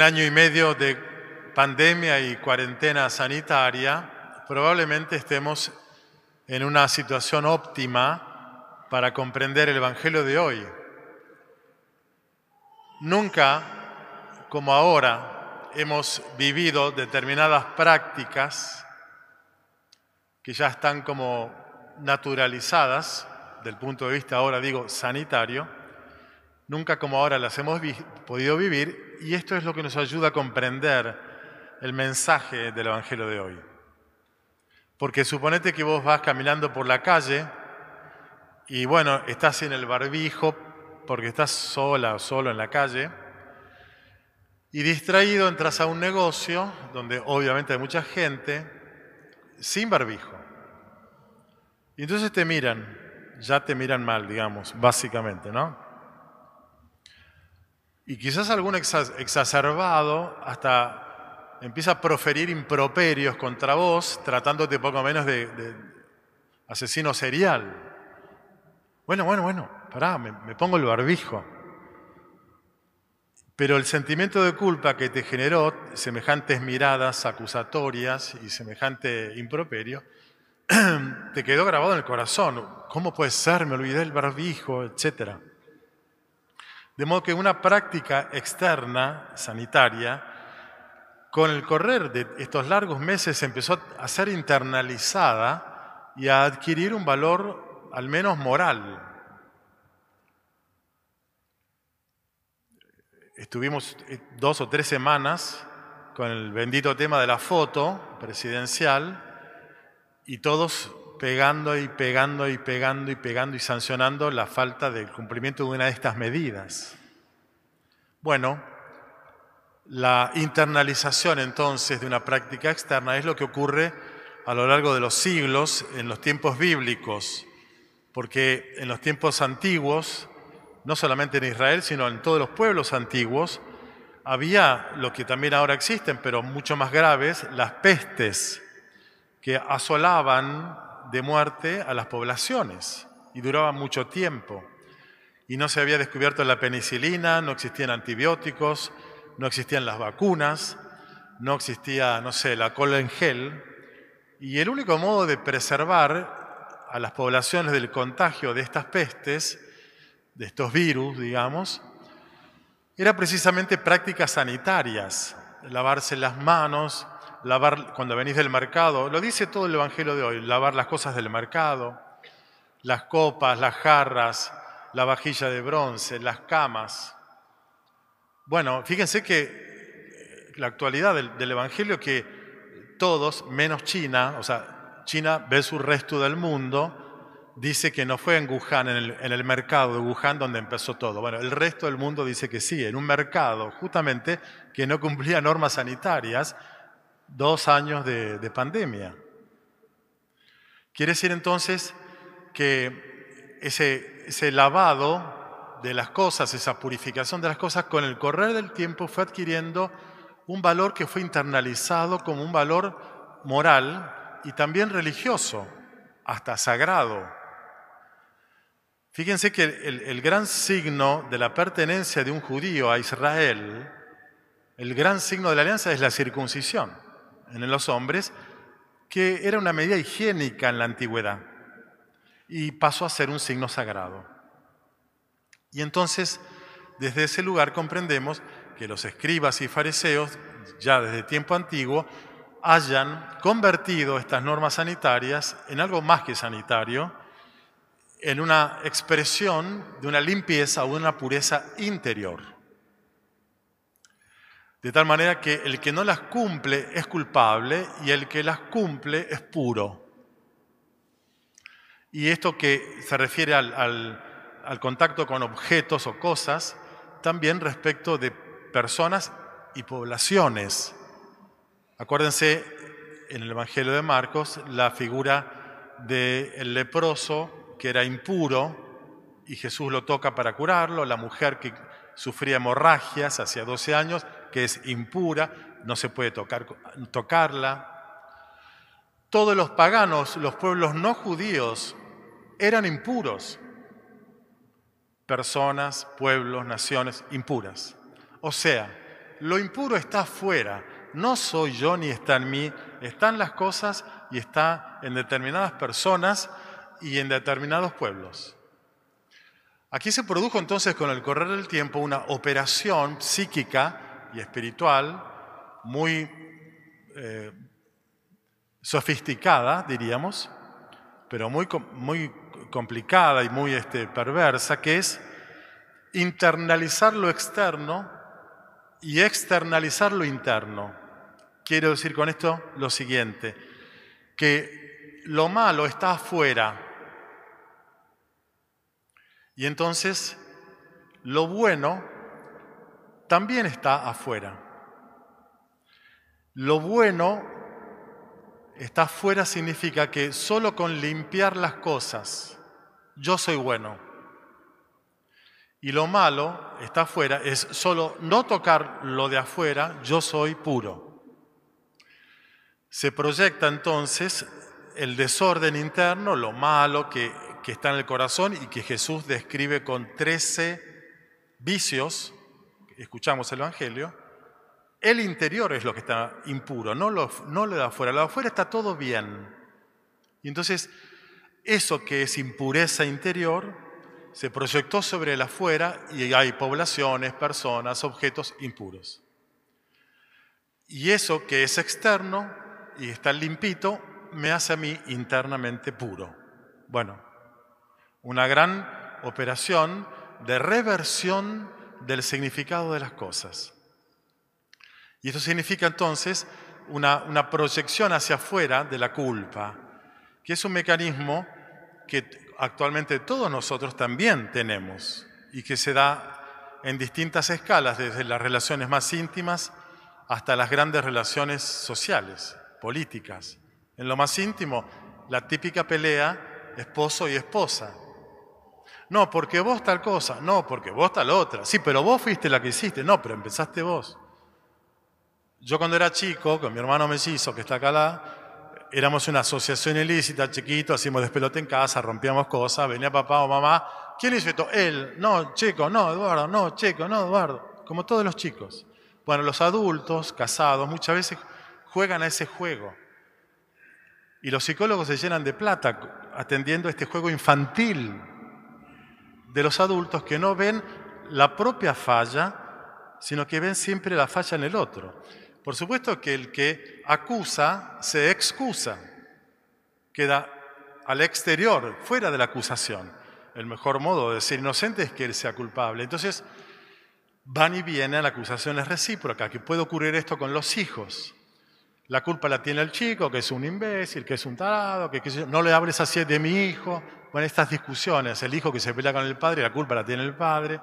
Un año y medio de pandemia y cuarentena sanitaria, probablemente estemos en una situación óptima para comprender el Evangelio de hoy. Nunca, como ahora, hemos vivido determinadas prácticas que ya están como naturalizadas, del punto de vista ahora digo sanitario, nunca como ahora las hemos podido vivir y esto es lo que nos ayuda a comprender el mensaje del Evangelio de hoy. Porque suponete que vos vas caminando por la calle y bueno, estás en el barbijo porque estás sola o solo en la calle y distraído entras a un negocio donde obviamente hay mucha gente sin barbijo. Y entonces te miran, ya te miran mal, digamos, básicamente, ¿no? Y quizás algún exacerbado hasta empieza a proferir improperios contra vos, tratándote poco menos de, asesino serial. Bueno, bueno, bueno, pará, me, pongo el barbijo. Pero el sentimiento de culpa que te generó semejantes miradas acusatorias y semejante improperio, te quedó grabado en el corazón. ¿Cómo puede ser? Me olvidé el barbijo, etcétera. De modo que una práctica externa, sanitaria, con el correr de estos largos meses empezó a ser internalizada y a adquirir un valor al menos moral. Estuvimos eh, dos o tres semanas con el bendito tema de la foto presidencial y todos pegando y pegando y pegando y pegando y sancionando la falta del cumplimiento de una de estas medidas. Bueno, la internalización entonces de una práctica externa es lo que ocurre a lo largo de los siglos en los tiempos bíblicos, porque en los tiempos antiguos, no solamente en Israel, sino en todos los pueblos antiguos, había lo que también ahora existen, pero mucho más graves, las pestes que asolaban de muerte a las poblaciones y duraba mucho tiempo. Y no se había descubierto la penicilina, no existían antibióticos, no existían las vacunas, no existía, no sé, la cola en gel. Y el único modo de preservar a las poblaciones del contagio de estas pestes, de estos virus, digamos, era precisamente prácticas sanitarias, lavarse las manos, lavar cuando venís del mercado, lo dice todo el Evangelio de hoy, lavar las cosas del mercado, las copas, las jarras, la vajilla de bronce, las camas. Bueno, fíjense que eh, la actualidad del, Evangelio que todos, menos China, o sea, China ve su resto del mundo, dice que no fue en Wuhan, en el, en el, mercado de Wuhan donde empezó todo. Bueno, el resto del mundo dice que sí, en un mercado justamente que no cumplía normas sanitarias, dos años de, pandemia. Quiere decir entonces que ese, lavado de las cosas, esa purificación de las cosas, con el correr del tiempo fue adquiriendo un valor que fue internalizado como un valor moral y también religioso, hasta sagrado. Fíjense que el, gran signo de la pertenencia de un judío a Israel, el gran signo de la alianza es la circuncisión en los hombres, que era una medida higiénica en la antigüedad y pasó a ser un signo sagrado. Y entonces, desde ese lugar comprendemos que los escribas y fariseos, ya desde tiempo antiguo, hayan convertido estas normas sanitarias en algo más que sanitario, en una expresión de una limpieza o de una pureza interior. De tal manera que el que no las cumple es culpable y el que las cumple es puro. Y esto que se refiere al, contacto con objetos o cosas, también respecto de personas y poblaciones. Acuérdense en el Evangelio de Marcos la figura del leproso que era impuro y Jesús lo toca para curarlo, la mujer que sufría hemorragias hacía 12 años que es impura, no se puede tocar, tocarla. Todos los paganos, los pueblos no judíos, eran impuros. Personas, pueblos, naciones impuras. O sea, lo impuro está afuera, no soy yo ni está en mí, están las cosas y está en determinadas personas y en determinados pueblos. Aquí se produjo entonces con el correr del tiempo una operación psíquica y espiritual muy eh, sofisticada, diríamos, pero muy, muy complicada y muy este, perversa, que es internalizar lo externo y externalizar lo interno. Quiero decir con esto lo siguiente, que lo malo está afuera y entonces lo bueno también está afuera. Lo bueno está afuera significa que solo con limpiar las cosas yo soy bueno. Y lo malo está afuera, es solo no tocar lo de afuera, yo soy puro. Se proyecta entonces el desorden interno, lo malo que, que está en el corazón y que Jesús describe con 13 vicios, escuchamos el Evangelio, el interior es lo que está impuro, no lo, no lo de afuera. Lo de afuera está todo bien. Y entonces, eso que es impureza interior se proyectó sobre el afuera y hay poblaciones, personas, objetos impuros. Y eso que es externo y está limpito, me hace a mí internamente puro. Bueno, una gran operación de reversión del significado de las cosas. Y eso significa entonces una, una, proyección hacia afuera de la culpa, que es un mecanismo que actualmente todos nosotros también tenemos y que se da en distintas escalas, desde las relaciones más íntimas hasta las grandes relaciones sociales, políticas. En lo más íntimo, la típica pelea esposo y esposa. No, porque vos tal cosa, no, porque vos tal otra. Sí, pero vos fuiste la que hiciste, no, pero empezaste vos. Yo cuando era chico, con mi hermano mellizo, que está acá, éramos una asociación ilícita, chiquito, hacíamos despelote en casa, rompíamos cosas, venía papá o mamá. ¿Quién hizo esto? Él. No, chico, no, Eduardo, no, chico, no, Eduardo. Como todos los chicos. Bueno, los adultos, casados, muchas veces juegan a ese juego. Y los psicólogos se llenan de plata atendiendo este juego infantil de los adultos que no ven la propia falla, sino que ven siempre la falla en el otro. Por supuesto que el que acusa se excusa, queda al exterior, fuera de la acusación. El mejor modo de decir inocente es que él sea culpable. Entonces, van y vienen, la acusación es recíproca, que puede ocurrir esto con los hijos. La culpa la tiene el chico, que es un imbécil, que es un tarado, que, no le hables así de mi hijo. Bueno, estas discusiones, el hijo que se pelea con el padre, la culpa la tiene el padre,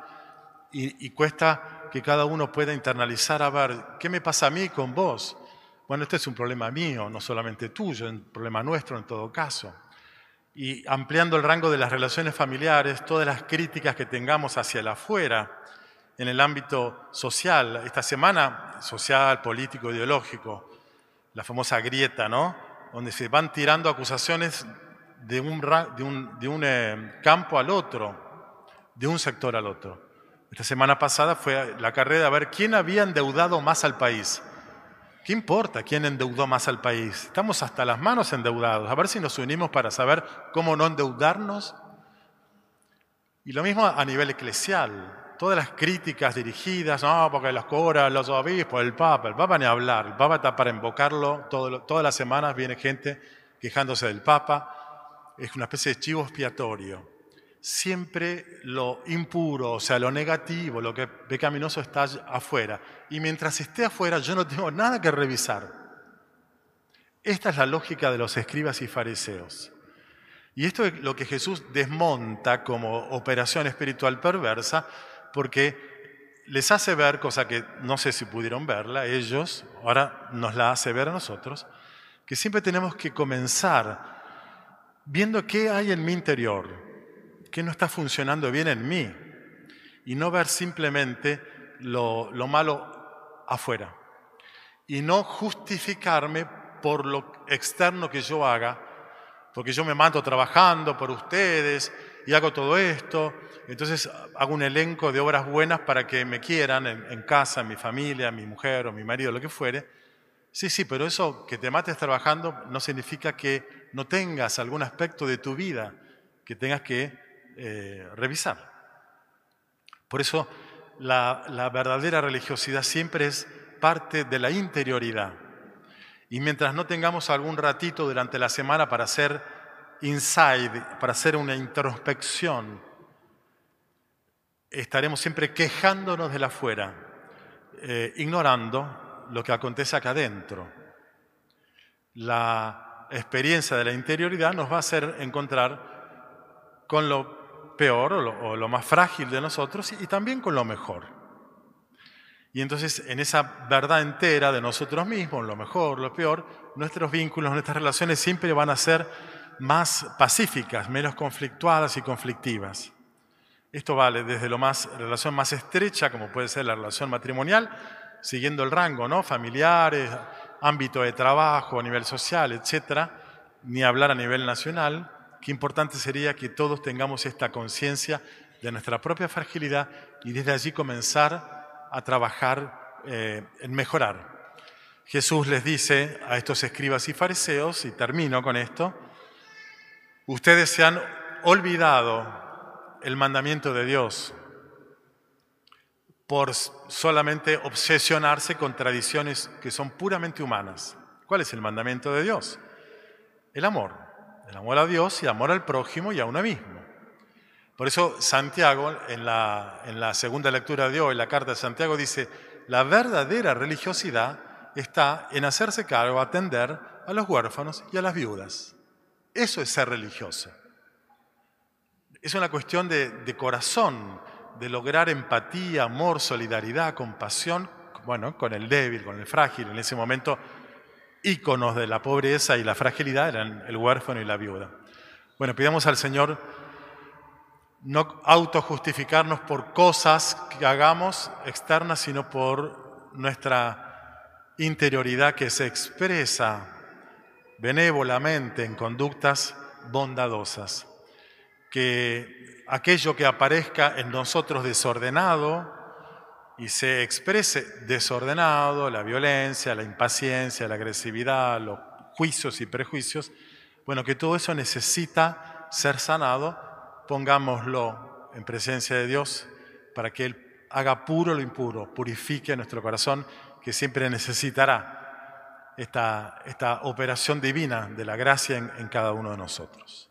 y, cuesta que cada uno pueda internalizar a ver, ¿qué me pasa a mí con vos? Bueno, este es un problema mío, no solamente tuyo, es un problema nuestro en todo caso. Y ampliando el rango de las relaciones familiares, todas las críticas que tengamos hacia el afuera, en el ámbito social, esta semana social, político, ideológico, la famosa grieta, ¿no? Donde se van tirando acusaciones de un, eh, campo al otro, de un sector al otro. Esta semana pasada fue la carrera a ver quién había endeudado más al país. ¿Qué importa quién endeudó más al país? Estamos hasta las manos endeudados. A ver si nos unimos para saber cómo no endeudarnos. Y lo mismo a nivel eclesial. Todas las críticas dirigidas, no, porque las cobras, los obispos, el Papa, el Papa ni hablar. El Papa está para invocarlo. todas las semanas viene gente quejándose del Papa. Es una especie de chivo expiatorio siempre lo impuro, o sea, lo negativo, lo que pecaminoso está afuera. Y mientras esté afuera yo no tengo nada que revisar. Esta es la lógica de los escribas y fariseos. Y esto es lo que Jesús desmonta como operación espiritual perversa, porque les hace ver, cosa que no sé si pudieron verla, ellos, ahora nos la hace ver a nosotros, que siempre tenemos que comenzar viendo qué hay en mi interior, qué no está funcionando bien en mí y no ver simplemente lo, malo afuera y no justificarme por lo externo que yo haga, porque yo me mato trabajando por ustedes y hago todo esto, entonces hago un elenco de obras buenas para que me quieran en, casa, en mi familia, mi mujer o mi marido, lo que fuere. Sí, sí, pero eso que te mates trabajando no significa que no tengas algún aspecto de tu vida que tengas que eh, revisar. Por eso la, la verdadera religiosidad siempre es parte de la interioridad. Y mientras no tengamos algún ratito durante la semana para hacer inside, para hacer una introspección, estaremos siempre quejándonos de la afuera, eh, ignorando lo que acontece acá adentro. La experiencia de la interioridad nos va a hacer encontrar con lo peor o lo, o lo más frágil de nosotros y también con lo mejor. Y entonces en esa verdad entera de nosotros mismos, lo mejor, lo peor, nuestros vínculos, nuestras relaciones siempre van a ser más pacíficas, menos conflictuadas y conflictivas. Esto vale desde más, relación más estrecha, como puede ser la relación matrimonial, siguiendo el rango, ¿no? Familiares, ámbito de trabajo, nivel social, etcétera, ni hablar a nivel nacional. Qué importante sería que todos tengamos esta conciencia de nuestra propia fragilidad y desde allí comenzar a trabajar eh, en mejorar. Jesús les dice a estos escribas y fariseos, y termino con esto, ustedes se han olvidado el mandamiento de Dios por solamente obsesionarse con tradiciones que son puramente humanas. ¿Cuál es el mandamiento de Dios? El amor. El amor a Dios y amor al prójimo y a uno mismo. Por eso Santiago, en la, en la segunda lectura de hoy, la carta de Santiago, dice, la verdadera religiosidad está en hacerse cargo, atender a los huérfanos y a las viudas. Eso es ser religioso. Es una cuestión de, corazón, de lograr empatía, amor, solidaridad, compasión, bueno, con el débil, con el frágil. En ese momento, íconos de la pobreza y la fragilidad eran el huérfano y la viuda. Bueno, pidamos al Señor no autojustificarnos por cosas que hagamos externas, sino por nuestra interioridad que se expresa benévolamente en conductas bondadosas. Que aquello que aparezca en nosotros desordenado y se exprese desordenado, la violencia, la impaciencia, la agresividad, los juicios y prejuicios, bueno, que todo eso necesita ser sanado, pongámoslo en presencia de Dios para que Él haga puro lo impuro, purifique nuestro corazón, que siempre necesitará esta, esta operación divina de la gracia en, en cada uno de nosotros.